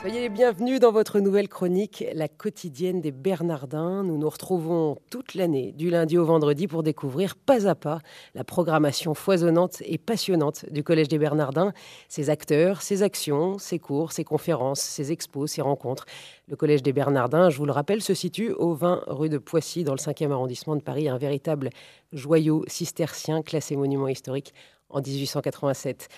Soyez les bienvenus dans votre nouvelle chronique, la quotidienne des Bernardins. Nous nous retrouvons toute l'année, du lundi au vendredi, pour découvrir pas à pas la programmation foisonnante et passionnante du Collège des Bernardins, ses acteurs, ses actions, ses cours, ses conférences, ses expos, ses rencontres. Le Collège des Bernardins, je vous le rappelle, se situe au 20 rue de Poissy, dans le 5e arrondissement de Paris, un véritable joyau cistercien classé monument historique en 1887.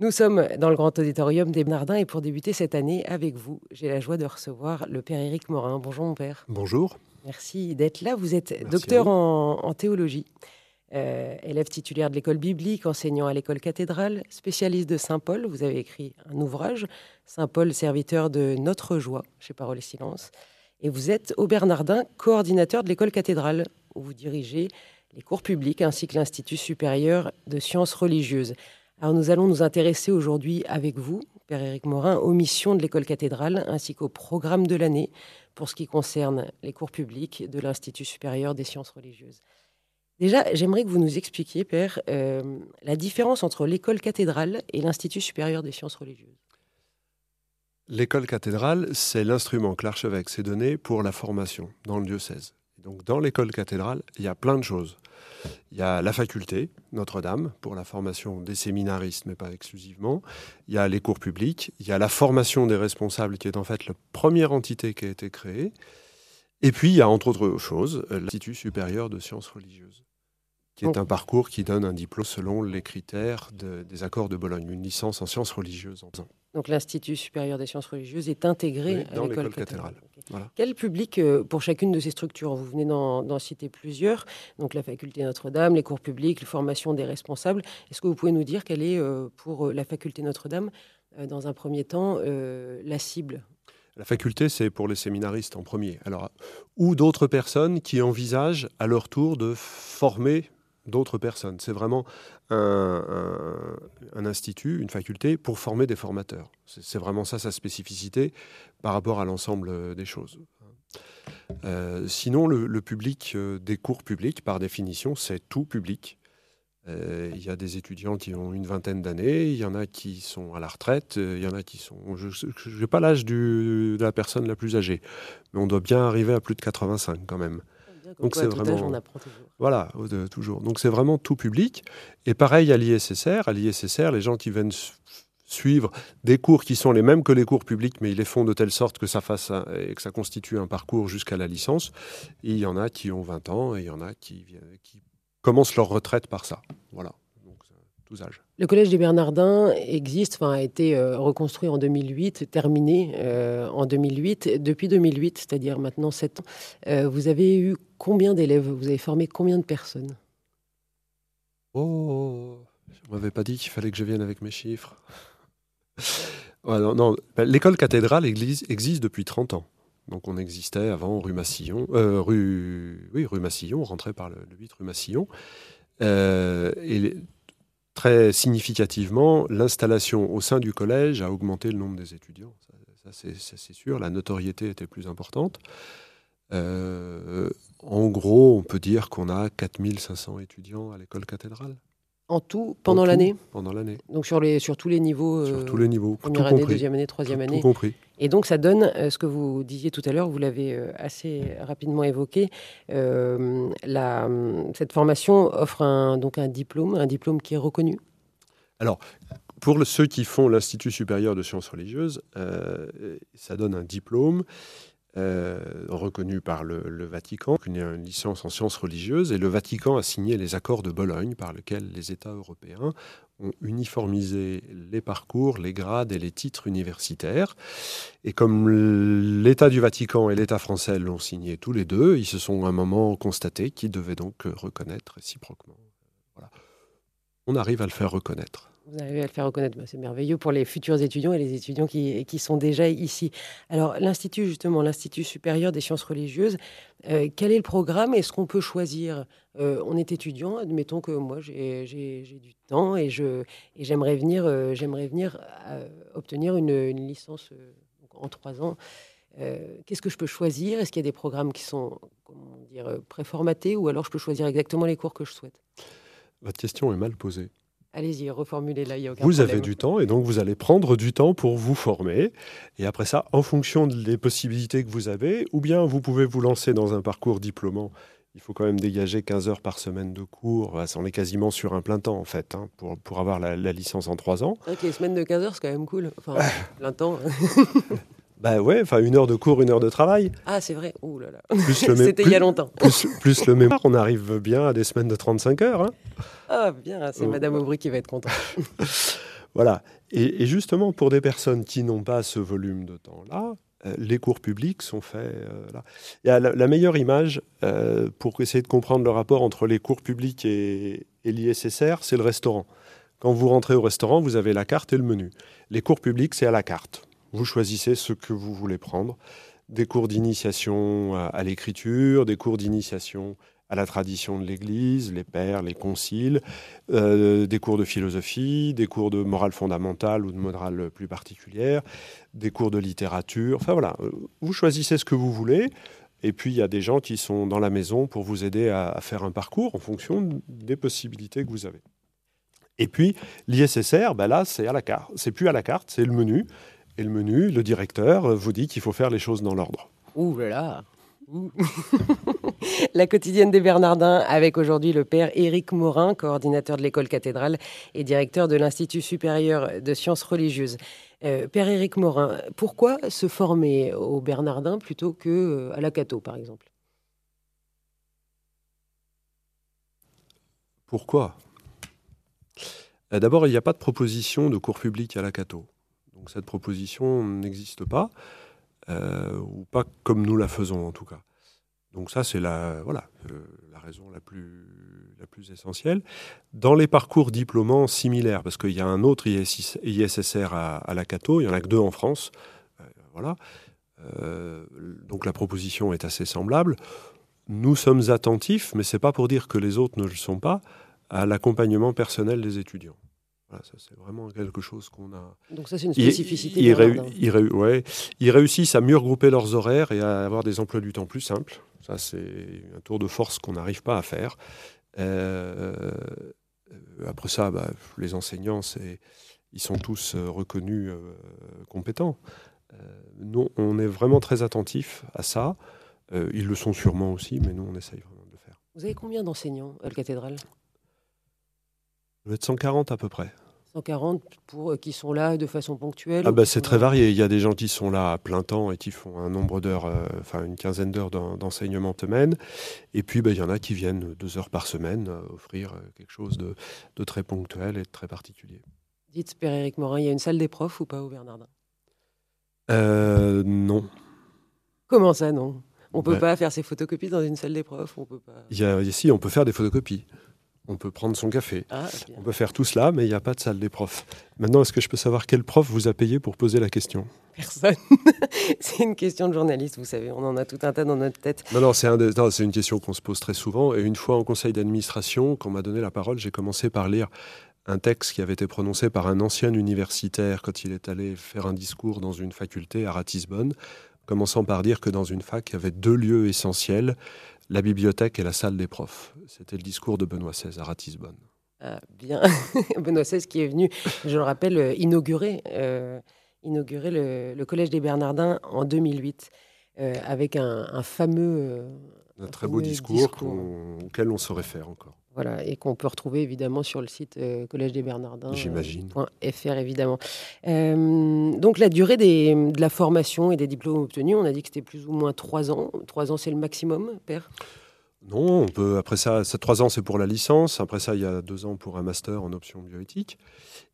Nous sommes dans le grand auditorium des Bernardins et pour débuter cette année avec vous, j'ai la joie de recevoir le père Éric Morin. Bonjour mon père. Bonjour. Merci d'être là. Vous êtes docteur en, théologie, euh, élève titulaire de l'école biblique, enseignant à l'école cathédrale, spécialiste de Saint Paul. Vous avez écrit un ouvrage, Saint Paul, serviteur de notre joie, chez Parole et Silence. Et vous êtes au Bernardin, coordinateur de l'école cathédrale, où vous dirigez les cours publics ainsi que l'Institut supérieur de sciences religieuses. Alors nous allons nous intéresser aujourd'hui avec vous, Père Éric Morin, aux missions de l'école cathédrale ainsi qu'au programme de l'année pour ce qui concerne les cours publics de l'Institut supérieur des sciences religieuses. Déjà, j'aimerais que vous nous expliquiez, Père, euh, la différence entre l'école cathédrale et l'Institut supérieur des sciences religieuses. L'école cathédrale, c'est l'instrument que l'archevêque s'est donné pour la formation dans le diocèse. Donc dans l'école cathédrale, il y a plein de choses. Il y a la faculté Notre-Dame pour la formation des séminaristes, mais pas exclusivement. Il y a les cours publics. Il y a la formation des responsables, qui est en fait la première entité qui a été créée. Et puis, il y a entre autres choses l'Institut supérieur de sciences religieuses, qui est un parcours qui donne un diplôme selon les critères des accords de Bologne, une licence en sciences religieuses en faisant. Donc l'Institut supérieur des sciences religieuses est intégré à l'école cathédrale. Quel public euh, pour chacune de ces structures Vous venez d'en citer plusieurs, donc la faculté Notre-Dame, les cours publics, les formations des responsables. Est-ce que vous pouvez nous dire quelle est euh, pour euh, la faculté Notre-Dame, dans un premier temps, la cible? La faculté, c'est pour les séminaristes en premier. Alors, ou d'autres personnes qui envisagent à leur tour de former d'autres personnes. C'est vraiment un, institut, une faculté pour former des formateurs. C'est vraiment ça sa spécificité par rapport à l'ensemble des choses. Euh, sinon, le, public euh, des cours publics, par définition, c'est tout public. Euh, il y a des étudiants qui ont une vingtaine d'années, il y en a qui sont à la retraite, il y en a qui sont... Je n'ai pas l'âge de la personne la plus âgée, mais on doit bien arriver à plus de 85 quand même. Donc c'est vraiment on apprend toujours. Voilà, toujours. Donc c'est vraiment tout public. Et pareil à l'ISSR. À l'ISSR, les gens qui viennent suivre des cours qui sont les mêmes que les cours publics, mais ils les font de telle sorte que ça fasse et que ça constitue un parcours jusqu'à la licence. Et il y en a qui ont 20 ans et il y en a qui, qui commencent leur retraite par ça. Voilà. Le collège des Bernardins existe, enfin, a été euh, reconstruit en 2008, terminé euh, en 2008. Depuis 2008, c'est-à-dire maintenant 7 ans, euh, vous avez eu combien d'élèves? Vous avez formé combien de personnes? Oh, je ne m'avais pas dit qu'il fallait que je vienne avec mes chiffres. non, ben, L'école cathédrale existe depuis 30 ans. Donc on existait avant rue Massillon, rue, oui, rue Massillon, on rentrait par le, 8 rue Massillon. et Très significativement, l'installation au sein du collège a augmenté le nombre des étudiants. Ça, c'est sûr. La notoriété était plus importante. Euh, en gros, on peut dire qu'on a 4500 étudiants à l'école cathédrale. En tout, pendant l'année Pendant l'année. Donc sur, les, sur tous les niveaux Sur tous les niveaux. Première année, deuxième année, troisième année. Tout compris. Et donc ça donne euh, ce que vous disiez tout à l'heure, vous l'avez euh, assez rapidement évoqué. Euh, la, cette formation offre un, donc un diplôme, un diplôme qui est reconnu Alors, pour ceux qui font l'Institut supérieur de sciences religieuses, ça donne un diplôme euh, reconnu par le, Vatican, une, licence en sciences religieuses, et le Vatican a signé les accords de Bologne par lesquels les États européens ont uniformisé les parcours, les grades et les titres universitaires. Et comme l'État du Vatican et l'État français l'ont signé tous les deux, ils se sont à un moment constatés qu'ils devaient donc reconnaître réciproquement. On arrive à le faire reconnaître. Vous arrivez à le faire reconnaître, bah, c'est merveilleux pour les futurs étudiants et les étudiants qui, sont déjà ici. Alors l'Institut, justement, l'Institut supérieur des sciences religieuses, euh, quel est le programme Est-ce qu'on peut choisir? Euh, On est étudiant, admettons que moi j'ai du temps et j'aimerais venir, euh, venir obtenir une, licence en trois ans. Qu'est-ce que je peux choisir? Est-ce qu'il y a des programmes qui sont préformatés ou alors je peux choisir exactement les cours que je souhaite? Votre question est mal posée. Allez-y, reformulez-la, il Vous avez du temps et donc vous allez prendre du temps pour vous former. Et après ça, en fonction des possibilités que vous avez, ou bien vous pouvez vous lancer dans un parcours diplômant. Il faut quand même dégager 15 heures par semaine de cours. On est quasiment sur un plein temps, en fait, hein, pour, pour avoir la, licence en 3 ans. Ok, les semaines de 15 heures, c'est quand même cool. Enfin, plein temps. Bah ouais, enfin une heure de cours, une heure de travail. Ah c'est vrai, ouh là là. C'était il y a longtemps. Plus, le mémoire, on arrive bien à des semaines de 35 heures. Hein. Ah bien, c'est oh. Madame Aubry qui va être contente. voilà, et, justement pour des personnes qui n'ont pas ce volume de temps-là, euh, les cours publics sont faits euh, là. La, meilleure image euh, pour essayer de comprendre le rapport entre les cours publics et, et l'ISSR, c'est le restaurant. Quand vous rentrez au restaurant, vous avez la carte et le menu. Les cours publics, c'est à la carte. Vous choisissez ce que vous voulez prendre. Des cours d'initiation à l'écriture, des cours d'initiation à la tradition de l'Église, les pères, les conciles, euh, des cours de philosophie, des cours de morale fondamentale ou de morale plus particulière, des cours de littérature. Enfin voilà, euh, vous choisissez ce que vous voulez. Et puis il y a des gens qui sont dans la maison pour vous aider à, faire un parcours en fonction des possibilités que vous avez. Et puis l'ISSR, ben là c'est à la carte, c'est plus à la carte, c'est le menu. Et le menu, le directeur vous dit qu'il faut faire les choses dans l'ordre. Ouh là là La quotidienne des Bernardins avec aujourd'hui le père Éric Morin, coordinateur de l'école cathédrale et directeur de l'Institut supérieur de sciences religieuses. Euh, père Éric Morin, pourquoi se former aux Bernardins plutôt qu'à euh, la Cato, par exemple? Pourquoi? Euh, D'abord, il n'y a pas de proposition de cours public à la Cato cette proposition n'existe pas, euh, ou pas comme nous la faisons en tout cas. Donc ça, c'est la, voilà, euh, la raison la plus, la plus essentielle. Dans les parcours diplômants similaires, parce qu'il y a un autre ISSR à, la Cato, il n'y en a que deux en France, euh, voilà. donc la proposition est assez semblable. Nous sommes attentifs, mais ce n'est pas pour dire que les autres ne le sont pas, à l'accompagnement personnel des étudiants c'est vraiment quelque chose qu'on a. Donc ça, c'est une spécificité. Ils, réussissent à mieux regrouper leurs horaires et à avoir des emplois du temps plus simples. Ça, c'est un tour de force qu'on n'arrive pas à faire. Euh, après ça, bah, les enseignants, ils sont tous euh, reconnus euh, compétents. nous, on est vraiment très attentifs à ça. ils le sont sûrement aussi, mais nous, on essaye vraiment de le faire. Vous avez combien d'enseignants à la cathédrale? Doit être 140 à peu près. 140 pour, euh, qui sont là de façon ponctuelle ah bah, C'est très varié. Il y a des gens qui sont là à plein temps et qui font un nombre d'heures, euh, enfin une quinzaine d'heures d'enseignement semaine. Et puis bah, il y en a qui viennent deux heures par semaine euh, offrir quelque chose de, de, très ponctuel et de très particulier. Dites, Père Éric Morin, il y a une salle des profs ou pas au Bernardin? Non. Comment ça, non? On ne peut pas faire ses photocopies dans une salle des profs on peut pas... il y a, Ici, on peut faire des photocopies on peut prendre son café, ah, on peut faire tout cela, mais il n'y a pas de salle des profs. Maintenant, est-ce que je peux savoir quel prof vous a payé pour poser la question? Personne. c'est une question de journaliste, vous savez, on en a tout un tas dans notre tête. Non, non, c'est une question qu'on se pose très souvent. Et une fois en conseil d'administration, quand on m'a donné la parole, j'ai commencé par lire un texte qui avait été prononcé par un ancien universitaire quand il est allé faire un discours dans une faculté à Ratisbonne, commençant par dire que dans une fac, il y avait deux lieux essentiels la bibliothèque et la salle des profs. C'était le discours de Benoît XVI à Ratisbonne. Ah, bien, Benoît XVI qui est venu, je le rappelle, euh, inaugurer, euh, inaugurer le, Collège des Bernardins en 2008 euh, avec un, fameux... un, très beau discours, auquel on se réfère encore. Voilà, et qu'on peut retrouver évidemment sur le site euh, collège des Bernardins. J'imagine. .fr évidemment. Euh, donc la durée de la formation et des diplômes obtenus, on a dit que c'était plus ou moins trois ans. Trois ans, c'est le maximum, père? Non, on peut. Après ça, trois ans, c'est pour la licence. Après ça, il y a deux ans pour un master en option bioéthique.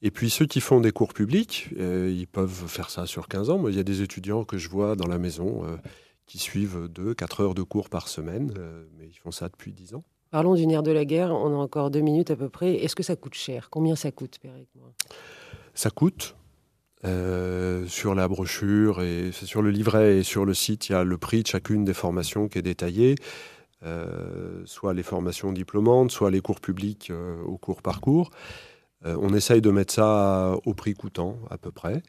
Et puis ceux qui font des cours publics, euh, ils peuvent faire ça sur 15 ans. Moi, il y a des étudiants que je vois dans la maison qui suivent deux, quatre heures de cours par semaine, mais ils font ça depuis 10 ans. Parlons du nerf de la guerre. On a encore deux minutes à peu près. Est-ce que ça coûte cher? Combien ça coûte, Père Ça coûte. Euh, sur la brochure et sur le livret et sur le site, il y a le prix de chacune des formations qui est détaillé. Euh, soit les formations diplômantes, soit les cours publics euh, au cours par cours. on essaye de mettre ça au prix coûtant, à peu près.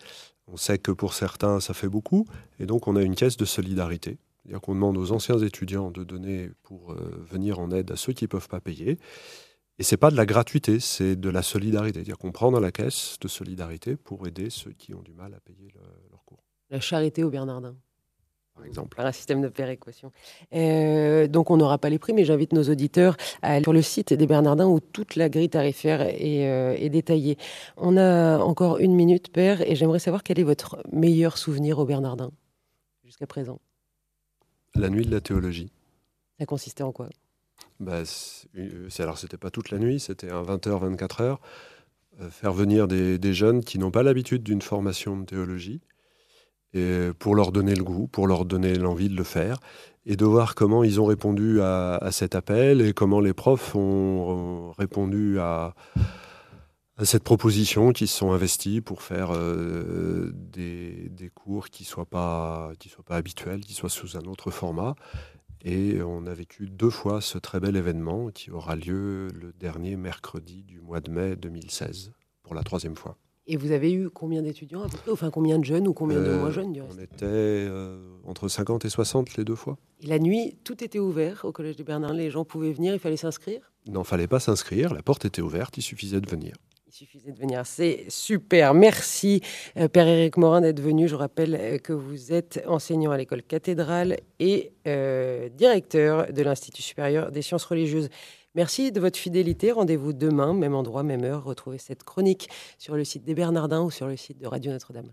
On sait que pour certains, ça fait beaucoup, et donc on a une caisse de solidarité. C'est-à-dire qu'on demande aux anciens étudiants de donner pour euh, venir en aide à ceux qui ne peuvent pas payer. Et c'est pas de la gratuité, c'est de la solidarité. C'est-à-dire qu'on prend dans la caisse de solidarité pour aider ceux qui ont du mal à payer leur cours. La charité au Bernardin par exemple. Par un système de péréquation. Euh, donc on n'aura pas les prix, mais j'invite nos auditeurs à aller sur le site des Bernardins où toute la grille tarifaire est, euh, est détaillée. On a encore une minute, Père, et j'aimerais savoir quel est votre meilleur souvenir au Bernardin jusqu'à présent. La nuit de la théologie. Ça consistait en quoi? Bah, c'est, Alors c'était pas toute la nuit, c'était un 20h, 24h. Euh, faire venir des, des jeunes qui n'ont pas l'habitude d'une formation de théologie et pour leur donner le goût, pour leur donner l'envie de le faire, et de voir comment ils ont répondu à, cet appel et comment les profs ont, répondu à, cette proposition, qui se sont investis pour faire euh, des, cours qui ne soient, pas, soient pas habituels, qui soient sous un autre format. Et on a vécu deux fois ce très bel événement qui aura lieu le dernier mercredi du mois de mai 2016, pour la troisième fois. Et vous avez eu combien d'étudiants à peu près? Enfin, combien de jeunes ou combien de moins euh, jeunes du On était euh, entre 50 et 60 les deux fois. Et la nuit, tout était ouvert au Collège des Bernardins Les gens pouvaient venir, il fallait s'inscrire? Non, il fallait pas s'inscrire. La porte était ouverte, il suffisait de venir. Suffisait de venir. C'est super. Merci, euh, Père Éric Morin, d'être venu. Je rappelle que vous êtes enseignant à l'école cathédrale et directeur de l'Institut supérieur des sciences religieuses. Merci de votre fidélité. Rendez-vous demain, même endroit, même heure. Retrouvez cette chronique sur le site des Bernardins ou sur le site de Radio Notre-Dame.